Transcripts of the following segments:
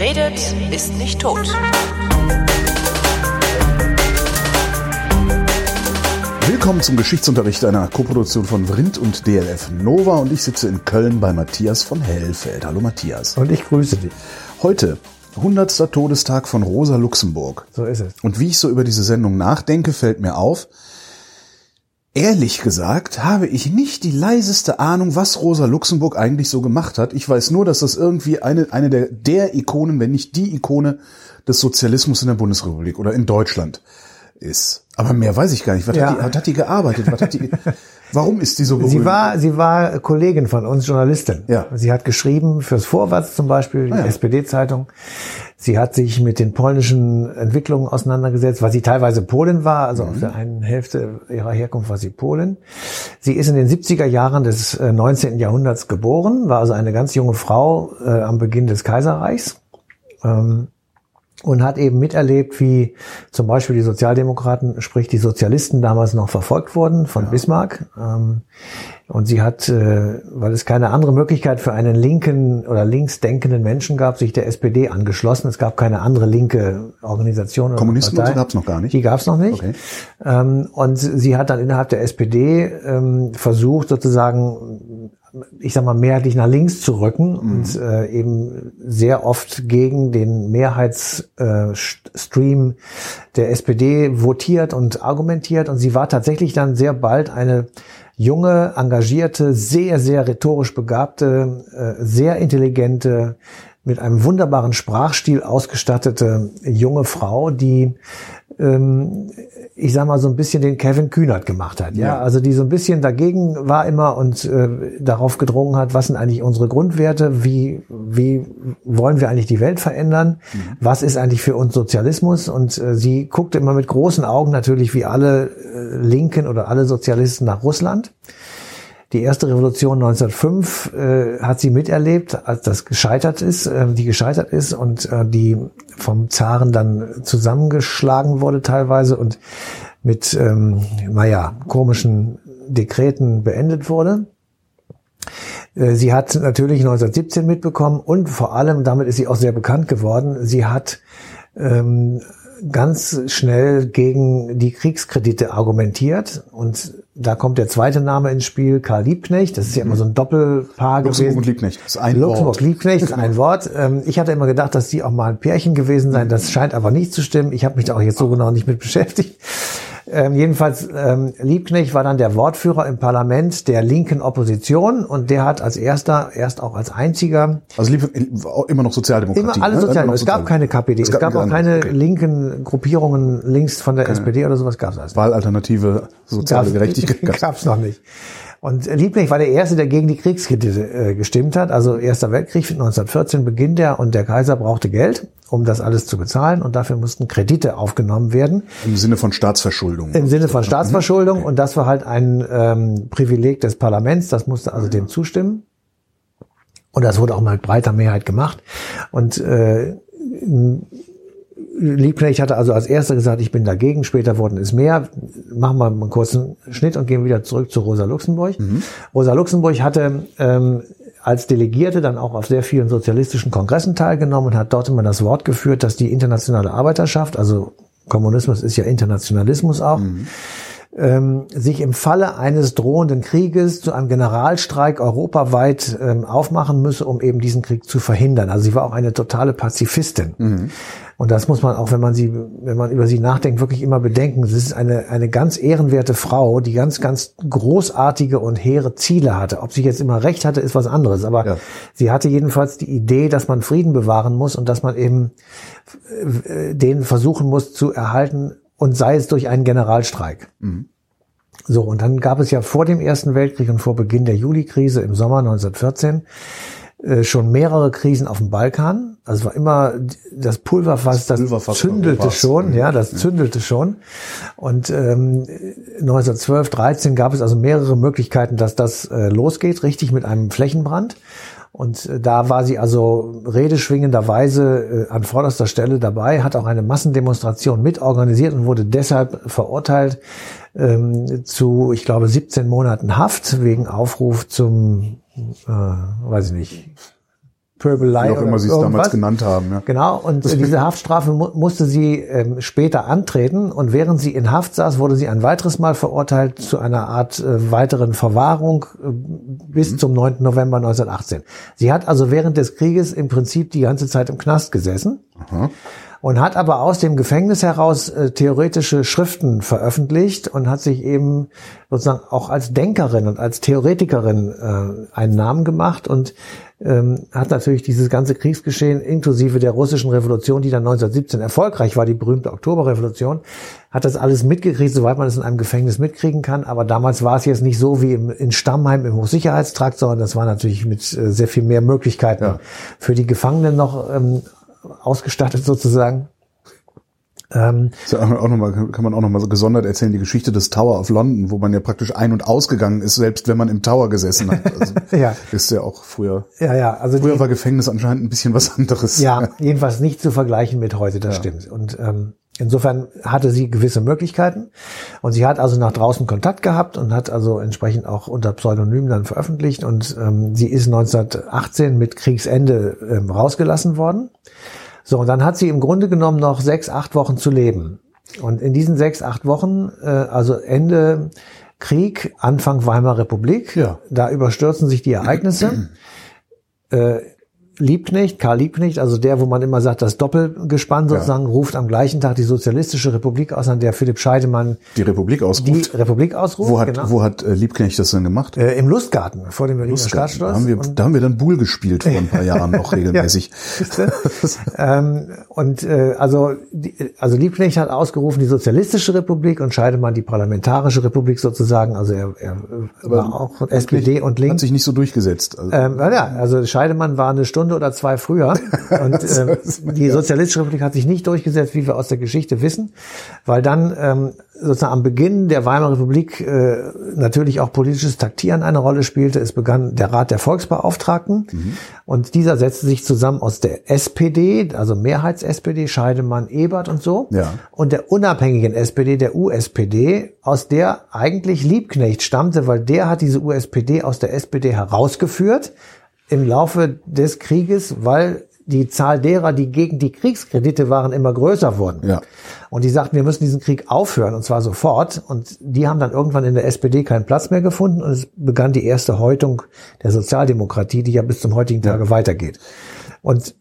Wer redet, ist nicht tot. Willkommen zum Geschichtsunterricht einer Koproduktion von Vrindt und DLF Nova und ich sitze in Köln bei Matthias von Hellfeld. Hallo Matthias. Und ich grüße dich. Heute 100. Todestag von Rosa Luxemburg. So ist es. Und wie ich so über diese Sendung nachdenke, fällt mir auf, Ehrlich gesagt habe ich nicht die leiseste Ahnung, was Rosa Luxemburg eigentlich so gemacht hat. Ich weiß nur, dass das irgendwie eine, eine der, der Ikonen, wenn nicht die Ikone des Sozialismus in der Bundesrepublik oder in Deutschland ist. Aber mehr weiß ich gar nicht. Was, Ja. hat, die, was hat die gearbeitet? Was hat die, warum ist die so berühmt? Sie war, sie war Kollegin von uns, Journalistin. Ja. Sie hat geschrieben fürs Vorwärts zum Beispiel, die Ah ja. SPD-Zeitung. Sie hat sich mit den polnischen Entwicklungen auseinandergesetzt, weil sie teilweise Polin war, also Mhm. auf der einen Hälfte ihrer Herkunft war sie Polin. Sie ist in den 70er Jahren des äh, 19. Jahrhunderts geboren, war also eine ganz junge Frau äh, am Beginn des Kaiserreichs. Ähm, und hat eben miterlebt, wie zum Beispiel die Sozialdemokraten, sprich die Sozialisten damals noch verfolgt wurden von Bismarck. Ähm, und sie hat, äh, weil es keine andere Möglichkeit für einen linken oder linksdenkenden Menschen gab, sich der SPD angeschlossen. Es gab keine andere linke Organisation. Kommunisten Partei. so gab's noch gar nicht? Die gab's noch nicht. Okay. Ähm, und sie hat dann innerhalb der SPD ähm, versucht, sozusagen, ich sag mal, mehrheitlich nach links zu rücken und äh, eben sehr oft gegen den Mehrheitsstream der SPD votiert und argumentiert. Und sie war tatsächlich dann sehr bald eine junge, engagierte, sehr, sehr rhetorisch begabte, äh, sehr intelligente, mit einem wunderbaren Sprachstil ausgestattete junge Frau, die ähm, ich sag mal so ein bisschen den Kevin Kühnert gemacht hat, ja, Ja. also die so ein bisschen dagegen war immer und äh, darauf gedrungen hat, was sind eigentlich unsere Grundwerte, wie wie wollen wir eigentlich die Welt verändern, was ist eigentlich für uns Sozialismus? Und äh, sie guckte immer mit großen Augen natürlich wie alle äh, Linken oder alle Sozialisten nach Russland. Die erste Revolution 1905 äh, hat sie miterlebt, als das gescheitert ist, äh, die gescheitert ist und äh, die vom Zaren dann zusammengeschlagen wurde teilweise und mit, ähm, naja, komischen Dekreten beendet wurde. Äh, Sie hat natürlich 1917 mitbekommen und vor allem, damit ist sie auch sehr bekannt geworden, sie hat ähm, ganz schnell gegen die Kriegskredite argumentiert und da kommt der zweite Name ins Spiel, Karl Liebknecht, das ist ja immer so ein Doppelpaar Luxemburg und gewesen. Liebknecht. Das ist ein Luxemburg Wort. Liebknecht ist ein Wort. Ähm, Ich hatte immer gedacht, dass die auch mal ein Pärchen gewesen sein. Das scheint aber nicht zu stimmen. Ich habe mich da auch jetzt so genau nicht mit beschäftigt. Ähm, jedenfalls, ähm, Liebknecht war dann der Wortführer im Parlament der linken Opposition und der hat als erster, erst auch als einziger, Also lieb, immer noch Sozialdemokratie. immer alle ne? Sozialen. Immer noch Es gab keine KPD, es gab auch keine keine okay. linken Gruppierungen links von der SPD oder sowas gab es alles. Wahlalternative soziale Gerechtigkeit. gab's. Gab's noch nicht. Und Liebknecht war der Erste, der gegen die Kriegskredite äh, gestimmt hat. Also Erster Weltkrieg 1914 beginnt er und der Kaiser brauchte Geld, um das alles zu bezahlen und dafür mussten Kredite aufgenommen werden Im Sinne von Staatsverschuldung. im Sinne von Staatsverschuldung und das war halt ein ähm, Privileg des Parlaments, das musste also dem zustimmen. Und das wurde auch mal mit breiter Mehrheit gemacht. Und äh, Liebknecht hatte also als erster gesagt, ich bin dagegen, später wurden es mehr. Machen wir einen kurzen Schnitt und gehen wieder zurück zu Rosa Luxemburg. Rosa Luxemburg hatte ähm, als Delegierte dann auch auf sehr vielen sozialistischen Kongressen teilgenommen und hat dort immer das Wort geführt, dass die internationale Arbeiterschaft, also Kommunismus ist ja Internationalismus auch, ähm, sich im Falle eines drohenden Krieges zu einem Generalstreik europaweit ähm, aufmachen müsse, um eben diesen Krieg zu verhindern. Also sie war auch eine totale Pazifistin. Und das muss man auch, wenn man sie, wenn man über sie nachdenkt, wirklich immer bedenken. Sie ist eine, eine ganz ehrenwerte Frau, die ganz, ganz großartige und hehre Ziele hatte. Ob sie jetzt immer recht hatte, ist was anderes. Aber Ja. sie hatte jedenfalls die Idee, dass man Frieden bewahren muss und dass man eben äh, den versuchen muss zu erhalten und sei es durch einen Generalstreik. So, und dann gab es ja vor dem Ersten Weltkrieg und vor Beginn der Juli-Krise im Sommer 1914 äh, schon mehrere Krisen auf dem Balkan. Also es war immer das Pulverfass, das, Pulverfass zündelte schon, ja, das zündelte schon. Und ähm, 1912, 13 gab es also mehrere Möglichkeiten, dass das äh, losgeht, richtig mit einem Flächenbrand. Und äh, da war sie also redeschwingenderweise äh, an vorderster Stelle dabei, hat auch eine Massendemonstration mitorganisiert und wurde deshalb verurteilt ähm, zu, ich glaube, 17 Monaten Haft wegen Aufruf zum, äh, weiß ich nicht, Pöbelei. Wie auch immer sie es damals genannt haben. Ja. Genau, und diese Haftstrafe mu musste sie ähm, später antreten und während sie in Haft saß, wurde sie ein weiteres Mal verurteilt zu einer Art äh, weiteren Verwahrung äh, bis mhm. zum 9. November 1918. Sie hat also während des Krieges im Prinzip die ganze Zeit im Knast gesessen. Aha und hat aber aus dem Gefängnis heraus äh, theoretische Schriften veröffentlicht und hat sich eben sozusagen auch als Denkerin und als Theoretikerin äh, einen Namen gemacht und ähm, hat natürlich dieses ganze Kriegsgeschehen inklusive der russischen Revolution, die dann 1917 erfolgreich war, die berühmte Oktoberrevolution, hat das alles mitgekriegt, soweit man es in einem Gefängnis mitkriegen kann. Aber damals war es jetzt nicht so wie im, in Stammheim im Hochsicherheitstrakt, sondern das war natürlich mit äh, sehr viel mehr Möglichkeiten ja. für die Gefangenen noch ähm, ausgestattet sozusagen. Ähm, auch noch mal, kann man auch noch mal so gesondert erzählen, die Geschichte des Tower of London, wo man ja praktisch ein- und ausgegangen ist, selbst wenn man im Tower gesessen hat. Also ja. Ist ja auch früher. Ja, ja. Also früher die, war Gefängnis anscheinend ein bisschen was anderes. Ja, jedenfalls nicht zu vergleichen mit heute, das ja. stimmt. Und ähm, insofern hatte sie gewisse Möglichkeiten. Und sie hat also nach draußen Kontakt gehabt und hat also entsprechend auch unter Pseudonym dann veröffentlicht. Und ähm, sie ist 1918 mit Kriegsende ähm, rausgelassen worden. So, und dann hat sie im Grunde genommen noch sechs, acht Wochen zu leben. Und in diesen sechs, acht Wochen, äh, also Ende Krieg, Anfang Weimarer Republik, ja. da überstürzen sich die Ereignisse. äh, Liebknecht, Karl Liebknecht, also der, wo man immer sagt, das Doppelgespann sozusagen, ja. ruft am gleichen Tag die Sozialistische Republik aus, an der Philipp Scheidemann die Republik ausruft. Die Republik ausruft. Wo hat, genau. wo hat äh, Liebknecht das denn gemacht? Äh, Im Lustgarten, vor dem Berliner Staatsschloss. Da haben, wir, da haben wir dann Buhl gespielt vor ein paar Jahren noch regelmäßig. ähm, und äh, also, die, also Liebknecht hat ausgerufen die Sozialistische Republik und Scheidemann die Parlamentarische Republik sozusagen. Also er, er war auch SPD und Links. Hat sich nicht so durchgesetzt. Also. Ähm, ja, also Scheidemann war eine Stunde Stunde oder zwei früher. Und äh, die Sozialistische Republik hat sich nicht durchgesetzt, wie wir aus der Geschichte wissen, weil dann ähm, sozusagen am Beginn der Weimarer Republik äh, natürlich auch politisches Taktieren eine Rolle spielte. Es begann der Rat der Volksbeauftragten mhm. und dieser setzte sich zusammen aus der SPD, also Mehrheits-SPD, Scheidemann, Ebert und so, ja. und der unabhängigen SPD, der USPD, aus der eigentlich Liebknecht stammte, weil der hat diese USPD aus der SPD herausgeführt im Laufe des Krieges, weil die Zahl derer, die gegen die Kriegskredite waren, immer größer wurden. Ja. Und die sagten, wir müssen diesen Krieg aufhören und zwar sofort. Und die haben dann irgendwann in der SPD keinen Platz mehr gefunden und es begann die erste Häutung der Sozialdemokratie, die ja bis zum heutigen Tage ja. weitergeht. Und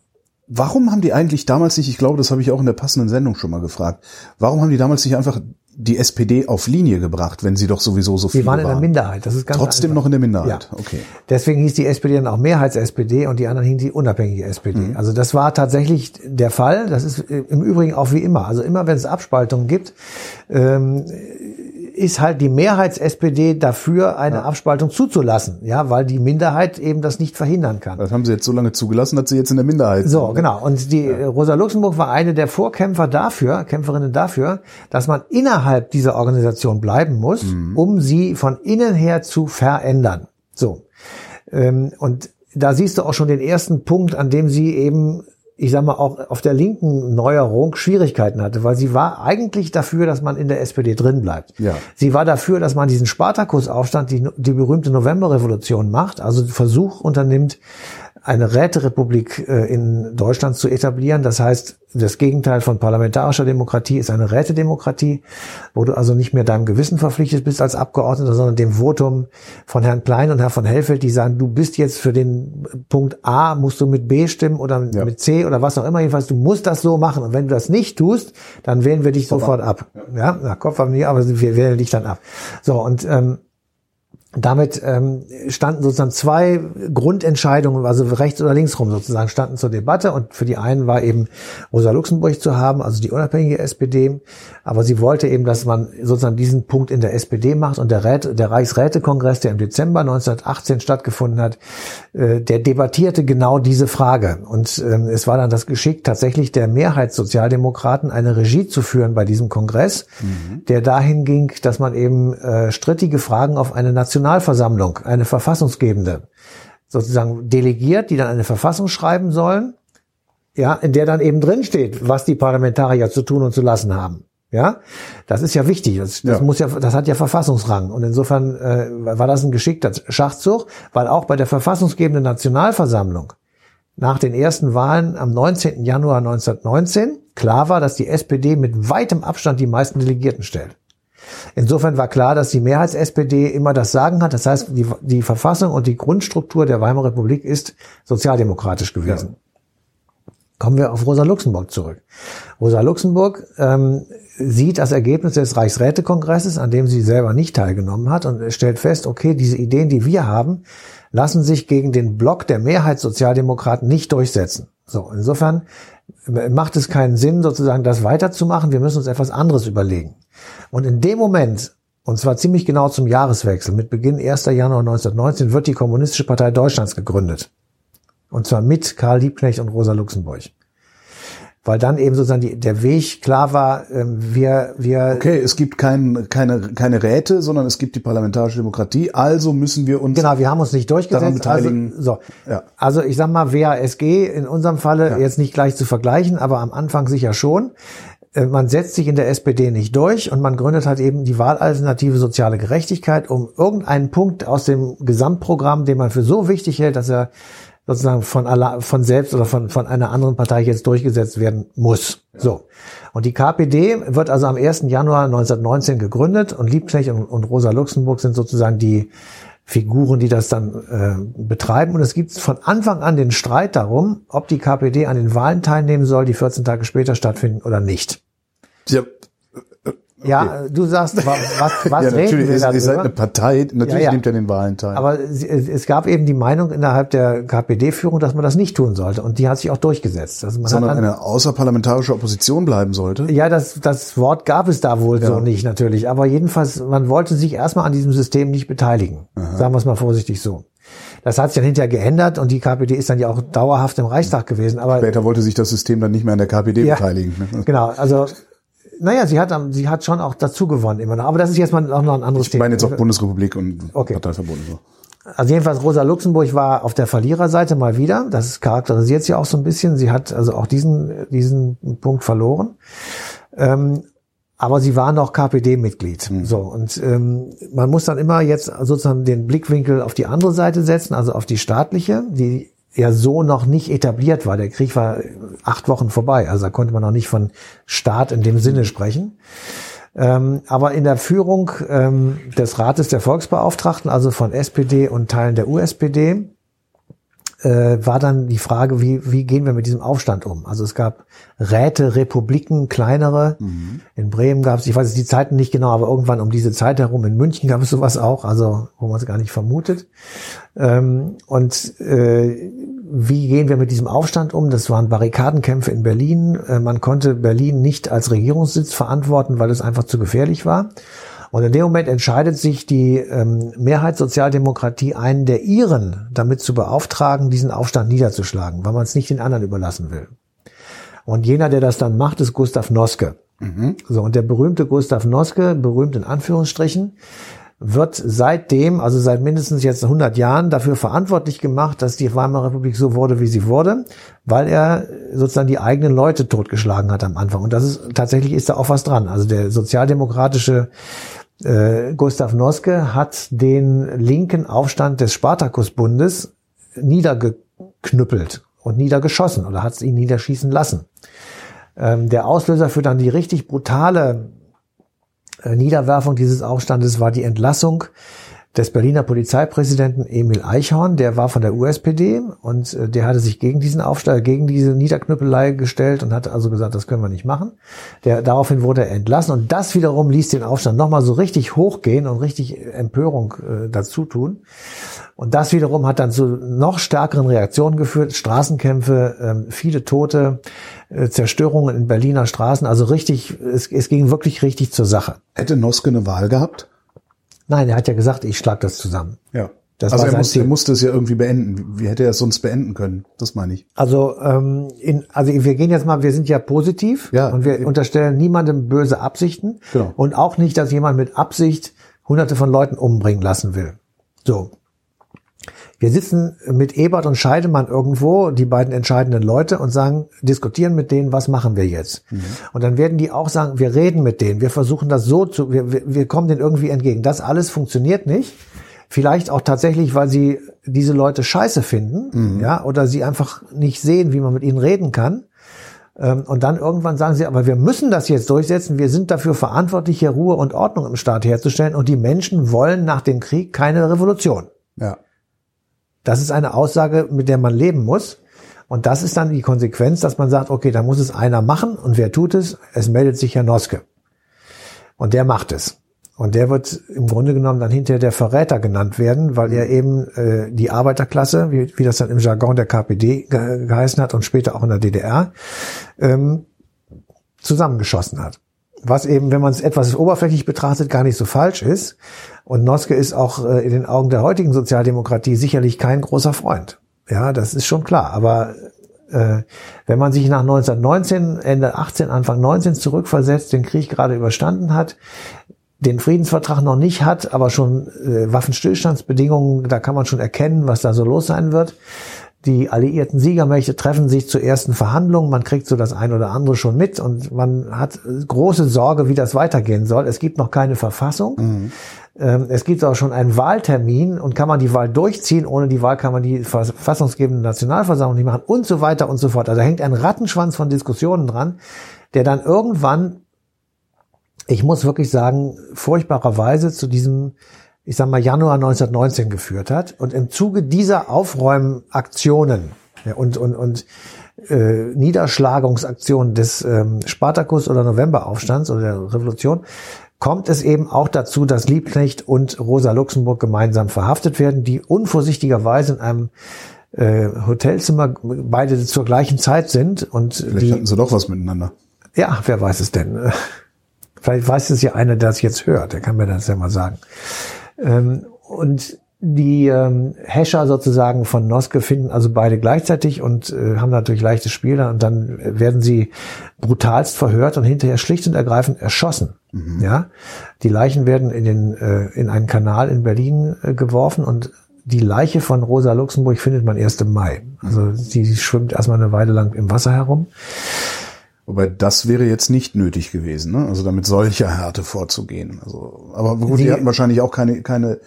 Warum haben die eigentlich damals nicht, ich glaube, das habe ich auch in der passenden Sendung schon mal gefragt, warum haben die damals nicht einfach die SPD auf Linie gebracht, wenn sie doch sowieso so viel waren? Sie waren in der Minderheit, das ist ganz Trotzdem einfach. noch in der Minderheit, ja. okay. Deswegen hieß die SPD dann auch Mehrheits-SPD und die anderen hießen die unabhängige SPD. Mhm. Also das war tatsächlich der Fall. Das ist im Übrigen auch wie immer. Also immer wenn es Abspaltungen gibt, ähm, ist halt die Mehrheits-SPD dafür, eine ja. Abspaltung zuzulassen, ja, weil die Minderheit eben das nicht verhindern kann. Das haben sie jetzt so lange zugelassen, dass sie jetzt in der Minderheit sind. So, genau. Und die ja. Rosa Luxemburg war eine der Vorkämpfer dafür, Kämpferinnen dafür, dass man innerhalb dieser Organisation bleiben muss, mhm. um sie von innen her zu verändern. So. Ähm, und da siehst du auch schon den ersten Punkt, an dem sie eben ich sag mal, auch auf der linken Neuerung Schwierigkeiten hatte, weil sie war eigentlich dafür, dass man in der SPD drin bleibt. Ja. Sie war dafür, dass man diesen Spartakusaufstand, die, die berühmte Novemberrevolution macht, also Versuch unternimmt, eine Räterepublik äh, in Deutschland zu etablieren. Das heißt, das Gegenteil von parlamentarischer Demokratie ist eine Rätedemokratie, wo du also nicht mehr deinem Gewissen verpflichtet bist als Abgeordneter, sondern dem Votum von Herrn Klein und Herrn von Helfeld, die sagen, du bist jetzt für den Punkt A, musst du mit B stimmen oder ja. mit C oder was auch immer. Jedenfalls, du musst das so machen. Und wenn du das nicht tust, dann wählen wir dich Kopf sofort ab. ab. Ja, na, Kopf haben wir, aber wir wählen dich dann ab. So, und ähm, damit ähm, standen sozusagen zwei Grundentscheidungen, also rechts oder links rum sozusagen, standen zur Debatte. Und für die einen war eben Rosa Luxemburg zu haben, also die unabhängige SPD. Aber sie wollte eben, dass man sozusagen diesen Punkt in der SPD macht. Und der, Rät, der Reichsrätekongress, der im Dezember 1918 stattgefunden hat, äh, der debattierte genau diese Frage. Und ähm, es war dann das Geschick tatsächlich der Mehrheitssozialdemokraten, eine Regie zu führen bei diesem Kongress, mhm. der dahin ging, dass man eben äh, strittige Fragen auf eine Nationalversammlung, eine verfassungsgebende, sozusagen delegiert, die dann eine Verfassung schreiben sollen, ja, in der dann eben drin steht, was die Parlamentarier zu tun und zu lassen haben. Ja, das ist ja wichtig. Das, das ja. muss ja, das hat ja Verfassungsrang. Und insofern äh, war das ein geschickter Schachzug, weil auch bei der verfassungsgebenden Nationalversammlung nach den ersten Wahlen am 19. Januar 1919 klar war, dass die SPD mit weitem Abstand die meisten Delegierten stellt. Insofern war klar, dass die Mehrheits-SPD immer das Sagen hat. Das heißt, die, die Verfassung und die Grundstruktur der Weimarer Republik ist sozialdemokratisch gewesen. Ja. Kommen wir auf Rosa Luxemburg zurück. Rosa Luxemburg ähm, sieht das Ergebnis des Reichsrätekongresses, an dem sie selber nicht teilgenommen hat, und stellt fest, okay, diese Ideen, die wir haben, lassen sich gegen den Block der Mehrheitssozialdemokraten nicht durchsetzen. So, insofern macht es keinen Sinn, sozusagen das weiterzumachen. Wir müssen uns etwas anderes überlegen. Und in dem Moment, und zwar ziemlich genau zum Jahreswechsel, mit Beginn 1. Januar 1919, wird die Kommunistische Partei Deutschlands gegründet. Und zwar mit Karl Liebknecht und Rosa Luxemburg weil dann eben sozusagen die, der Weg klar war, ähm, wir, wir. Okay, es gibt kein, keine, keine Räte, sondern es gibt die parlamentarische Demokratie, also müssen wir uns. Genau, wir haben uns nicht durchgesetzt. Also, so. Ja. also ich sag mal, WASG in unserem Falle ja. jetzt nicht gleich zu vergleichen, aber am Anfang sicher schon. Äh, man setzt sich in der SPD nicht durch und man gründet halt eben die Wahlalternative soziale Gerechtigkeit, um irgendeinen Punkt aus dem Gesamtprogramm, den man für so wichtig hält, dass er sozusagen von, aller, von selbst oder von, von einer anderen Partei jetzt durchgesetzt werden muss. Ja. So. Und die KPD wird also am 1. Januar 1919 gegründet und Liebknecht und, und Rosa Luxemburg sind sozusagen die Figuren, die das dann äh, betreiben. Und es gibt von Anfang an den Streit darum, ob die KPD an den Wahlen teilnehmen soll, die 14 Tage später stattfinden oder nicht. Ja, ja, du sagst, was, was ja, reden wir ist, Ihr seid eine Partei, natürlich ja, ja. nimmt ihr den Wahlen teil. Aber es gab eben die Meinung innerhalb der KPD-Führung, dass man das nicht tun sollte. Und die hat sich auch durchgesetzt. Also man Sondern dann, eine außerparlamentarische Opposition bleiben sollte? Ja, das, das Wort gab es da wohl ja. so nicht natürlich. Aber jedenfalls, man wollte sich erstmal an diesem System nicht beteiligen. Aha. Sagen wir es mal vorsichtig so. Das hat sich dann hinterher geändert und die KPD ist dann ja auch dauerhaft im Reichstag gewesen. Aber Später wollte sich das System dann nicht mehr an der KPD ja, beteiligen. Ne? Genau, also naja, sie hat, sie hat schon auch dazu gewonnen immer noch. Aber das ist jetzt mal auch noch ein anderes Thema. Ich meine jetzt auch Bundesrepublik und okay. Parteiverbund. So. Also jedenfalls Rosa Luxemburg war auf der Verliererseite mal wieder. Das charakterisiert sie auch so ein bisschen. Sie hat also auch diesen, diesen Punkt verloren. Ähm, aber sie war noch KPD-Mitglied. Mhm. So und ähm, man muss dann immer jetzt sozusagen den Blickwinkel auf die andere Seite setzen, also auf die staatliche, die ja so noch nicht etabliert war. Der Krieg war acht Wochen vorbei, also da konnte man noch nicht von Staat in dem Sinne sprechen. Ähm, aber in der Führung ähm, des Rates der Volksbeauftragten, also von SPD und Teilen der USPD, äh, war dann die Frage, wie, wie gehen wir mit diesem Aufstand um? Also es gab Räte, Republiken, kleinere. Mhm. In Bremen gab es, ich weiß jetzt die Zeiten nicht genau, aber irgendwann um diese Zeit herum in München gab es sowas auch, also wo man es gar nicht vermutet. Ähm, und äh, wie gehen wir mit diesem Aufstand um? Das waren Barrikadenkämpfe in Berlin. Äh, man konnte Berlin nicht als Regierungssitz verantworten, weil es einfach zu gefährlich war. Und in dem Moment entscheidet sich die ähm, Mehrheitssozialdemokratie, einen der ihren damit zu beauftragen, diesen Aufstand niederzuschlagen, weil man es nicht den anderen überlassen will. Und jener, der das dann macht, ist Gustav Noske. Mhm. So, und der berühmte Gustav Noske, berühmt in Anführungsstrichen, wird seitdem, also seit mindestens jetzt 100 Jahren, dafür verantwortlich gemacht, dass die Weimarer Republik so wurde, wie sie wurde, weil er sozusagen die eigenen Leute totgeschlagen hat am Anfang. Und das ist tatsächlich ist da auch was dran. Also der sozialdemokratische äh, Gustav Noske hat den linken Aufstand des Spartakusbundes niedergeknüppelt und niedergeschossen oder hat ihn niederschießen lassen. Ähm, der Auslöser für dann die richtig brutale äh, Niederwerfung dieses Aufstandes war die Entlassung des Berliner Polizeipräsidenten Emil Eichhorn, der war von der USPD und äh, der hatte sich gegen diesen Aufstand, gegen diese Niederknüppelei gestellt und hat also gesagt, das können wir nicht machen. Der, daraufhin wurde er entlassen und das wiederum ließ den Aufstand nochmal so richtig hochgehen und richtig Empörung äh, dazu tun. Und das wiederum hat dann zu noch stärkeren Reaktionen geführt, Straßenkämpfe, ähm, viele Tote, äh, Zerstörungen in Berliner Straßen, also richtig, es, es ging wirklich richtig zur Sache. Hätte Noske eine Wahl gehabt? Nein, er hat ja gesagt, ich schlag das zusammen. Ja. Das also er musste, er musste es ja irgendwie beenden. Wie hätte er es sonst beenden können? Das meine ich. Also, ähm, in, also wir gehen jetzt mal, wir sind ja positiv ja, und wir eben. unterstellen niemandem böse Absichten genau. und auch nicht, dass jemand mit Absicht hunderte von Leuten umbringen lassen will. So. Wir sitzen mit Ebert und Scheidemann irgendwo, die beiden entscheidenden Leute, und sagen, diskutieren mit denen, was machen wir jetzt? Mhm. Und dann werden die auch sagen, wir reden mit denen, wir versuchen das so zu, wir, wir kommen denen irgendwie entgegen. Das alles funktioniert nicht. Vielleicht auch tatsächlich, weil sie diese Leute scheiße finden, ja, oder sie einfach nicht sehen, wie man mit ihnen reden kann. Ähm, Und dann irgendwann sagen sie, aber wir müssen das jetzt durchsetzen. Wir sind dafür verantwortlich, hier Ruhe und Ordnung im Staat herzustellen. Und die Menschen wollen nach dem Krieg keine Revolution. Ja. Das ist eine Aussage, mit der man leben muss. Und das ist dann die Konsequenz, dass man sagt, okay, da muss es einer machen. Und wer tut es? Es meldet sich Herr Noske. Und der macht es. Und der wird im Grunde genommen dann hinterher der Verräter genannt werden, weil er eben äh, die Arbeiterklasse, wie, wie das dann im Jargon der KPD ge geheißen hat und später auch in der DDR, ähm, zusammengeschossen hat. Was eben, wenn man es etwas oberflächlich betrachtet, gar nicht so falsch ist. Und Noske ist auch äh, in den Augen der heutigen Sozialdemokratie sicherlich kein großer Freund. Ja, das ist schon klar. Aber äh, wenn man sich nach 1919, Ende 18, Anfang 19 zurückversetzt, den Krieg gerade überstanden hat, den Friedensvertrag noch nicht hat, aber schon äh, Waffenstillstandsbedingungen, da kann man schon erkennen, was da so los sein wird. Die alliierten Siegermächte treffen sich zu ersten Verhandlungen. Man kriegt so das ein oder andere schon mit und man hat große Sorge, wie das weitergehen soll. Es gibt noch keine Verfassung. Ähm, Es gibt auch schon einen Wahltermin und kann man die Wahl durchziehen. Ohne die Wahl kann man die verfassungsgebende Nationalversammlung nicht machen und so weiter und so fort. Also da hängt ein Rattenschwanz von Diskussionen dran, der dann irgendwann, ich muss wirklich sagen, furchtbarerweise zu diesem ich sag mal, Januar 1919 geführt hat. Und im Zuge dieser Aufräumaktionen und, und, und äh, Niederschlagungsaktionen des ähm, Spartakus oder Novemberaufstands oder der Revolution kommt es eben auch dazu, dass Liebknecht und Rosa Luxemburg gemeinsam verhaftet werden, die unvorsichtigerweise in einem äh, Hotelzimmer beide zur gleichen Zeit sind und Vielleicht die hatten sie doch was miteinander. ja, wer weiß es denn? Vielleicht weiß es ja einer, der es jetzt hört. Der kann mir das ja mal sagen. Ähm, und die ähm, Häscher sozusagen von Noske finden also beide gleichzeitig und äh, haben natürlich leichtes Spiel und dann werden sie brutalst verhört und hinterher schlicht und ergreifend erschossen. Ja, die Leichen werden in den äh, in einen Kanal in Berlin äh, geworfen und die Leiche von Rosa Luxemburg findet man erst im Mai. Also sie schwimmt erstmal eine Weile lang im Wasser herum. Wobei das wäre jetzt nicht nötig gewesen, ne? Also damit solcher Härte vorzugehen. Also, aber gut, die, Die- hatten wahrscheinlich auch keine, keine,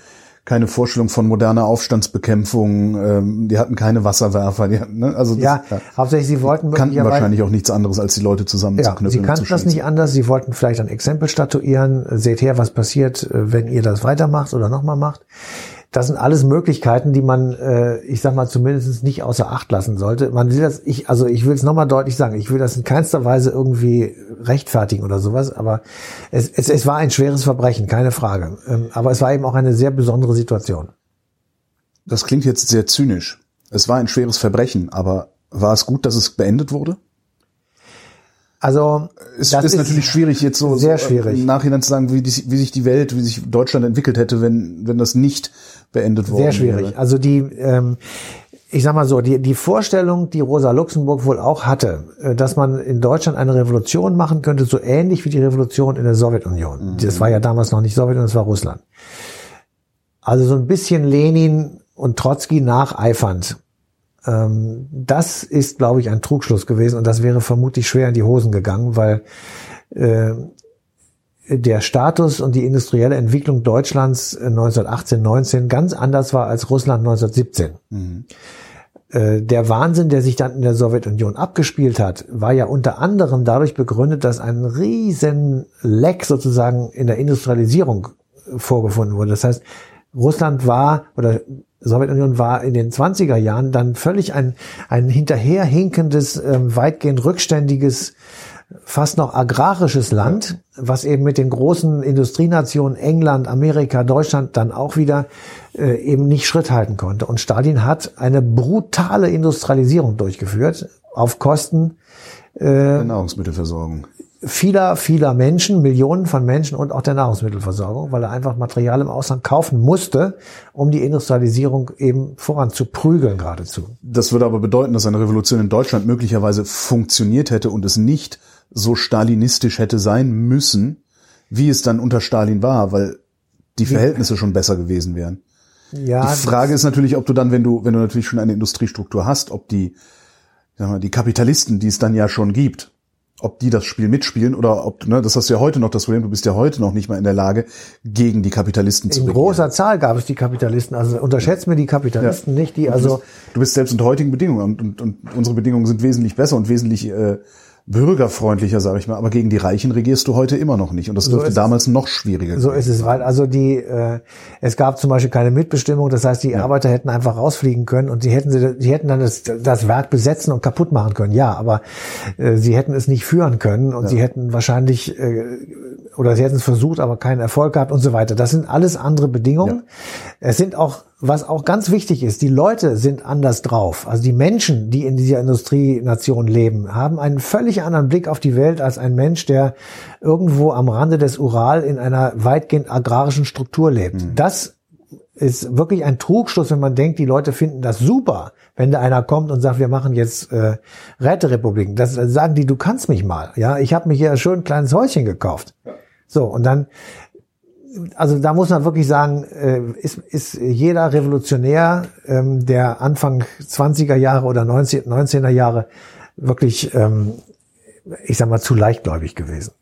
keine Vorstellung von moderner Aufstandsbekämpfung. Ähm, die hatten keine Wasserwerfer. Die hatten, ne? Also das, Ja, hauptsächlich sie wollten kannten möglicherweise- wahrscheinlich auch nichts anderes, als die Leute Ja, zusammenzuknüpfen. sie und kannten das nicht anders. Sie wollten vielleicht ein Exempel statuieren. Seht her, was passiert, äh, wenn ihr das weitermacht oder nochmal macht. Das sind alles Möglichkeiten, die man, äh, ich sag mal, zumindest nicht außer Acht lassen sollte. Man will das, ich, also ich will es nochmal deutlich sagen, ich will das in keinster Weise irgendwie rechtfertigen oder sowas, aber es, es, es war ein schweres Verbrechen, keine Frage. Ähm, Aber es war eben auch eine sehr besondere Situation. Das klingt jetzt sehr zynisch. Es war ein schweres Verbrechen, aber war es gut, dass es beendet wurde? Also Es das ist, natürlich schwierig, jetzt so, sehr schwierig. im Nachhinein zu sagen, wie, die, wie sich die Welt, wie sich Deutschland entwickelt hätte, wenn, wenn das nicht beendet worden Sehr schwierig. wäre. Also die, ähm, ich sag mal so, die, die Vorstellung, die Rosa Luxemburg wohl auch hatte, äh, dass man in Deutschland eine Revolution machen könnte, so ähnlich wie die Revolution in der Sowjetunion. Das war ja damals noch nicht Sowjetunion, das war Russland. Also so ein bisschen Lenin und Trotzki nacheifernd. Ähm, das ist, glaube ich, ein Trugschluss gewesen und das wäre vermutlich schwer in die Hosen gegangen, weil äh, der Status und die industrielle Entwicklung Deutschlands äh, 1918, 19 ganz anders war als Russland 1917. Äh, Der Wahnsinn, der sich dann in der Sowjetunion abgespielt hat, war ja unter anderem dadurch begründet, dass ein riesen Leck sozusagen in der Industrialisierung äh, vorgefunden wurde. Das heißt, Russland war oder Sowjetunion war in den 20er Jahren dann völlig ein, ein hinterherhinkendes, ähm, weitgehend rückständiges, fast noch agrarisches Land, was eben mit den großen Industrienationen England, Amerika, Deutschland dann auch wieder äh, eben nicht Schritt halten konnte. Und Stalin hat eine brutale Industrialisierung durchgeführt auf Kosten Der Nahrungsmittelversorgung. Vieler, vieler Menschen, Millionen von Menschen und auch der Nahrungsmittelversorgung, weil er einfach Material im Ausland kaufen musste, um die Industrialisierung eben voranzuprügeln geradezu. Das würde aber bedeuten, dass eine Revolution in Deutschland möglicherweise funktioniert hätte und es nicht so stalinistisch hätte sein müssen, wie es dann unter Stalin war, weil die Verhältnisse schon besser gewesen wären. Ja, Die Frage ist natürlich, ob du dann, wenn du, wenn du natürlich schon eine Industriestruktur hast, ob die, sagen wir, die Kapitalisten, die es dann ja schon gibt, ob die das Spiel mitspielen oder ob, ne, das hast du ja heute noch das Problem, du bist ja heute noch nicht mal in der Lage, gegen die Kapitalisten In zu regieren. großer Zahl gab es die Kapitalisten. Also unterschätzt mir die Kapitalisten nicht, die also Du bist selbst unter heutigen Bedingungen und, und, und unsere Bedingungen sind wesentlich besser und wesentlich äh, bürgerfreundlicher, sage ich mal. Aber gegen die Reichen regierst du heute immer noch nicht. Und das dürfte es. damals noch schwieriger So ist es, weil also die, äh, es gab zum Beispiel keine Mitbestimmung, das heißt, die Arbeiter hätten einfach rausfliegen können und sie hätten sie, sie hätten dann das, das Werk besetzen und kaputt machen können. Ja, aber äh, sie hätten es nicht führen können und sie hätten wahrscheinlich äh, oder sie hätten es versucht, aber keinen Erfolg gehabt und so weiter. Das sind alles andere Bedingungen. Es sind auch, was auch ganz wichtig ist, die Leute sind anders drauf. Also die Menschen, die in dieser Industrienation leben, haben einen völlig anderen Blick auf die Welt als ein Mensch, der irgendwo am Rande des Ural in einer weitgehend agrarischen Struktur lebt. Das ist wirklich ein Trugschluss, wenn man denkt, die Leute finden das super, wenn da einer kommt und sagt, wir machen jetzt äh, Räterepubliken. Das sagen die, du kannst mich mal. Ja, ich habe mir hier schön ein kleines Häuschen gekauft. So und dann, also da muss man wirklich sagen, äh, ist, ist jeder Revolutionär ähm, der Anfang 20er Jahre oder 19, 19er Jahre wirklich, ähm, ich sag mal, zu leichtgläubig gewesen.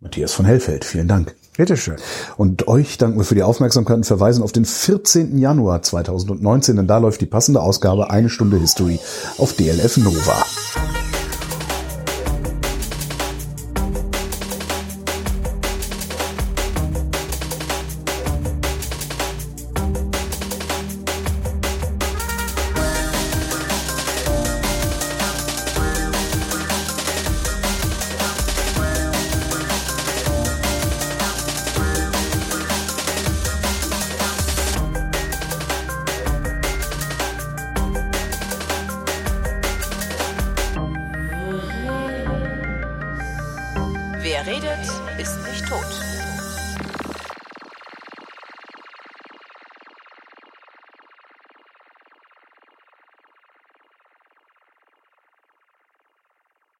Matthias von Hellfeld, vielen Dank. Bitteschön. Und euch danken wir für die Aufmerksamkeit und verweisen auf den 14. Januar 2019, denn da läuft die passende Ausgabe Eine Stunde History auf DLF Nova.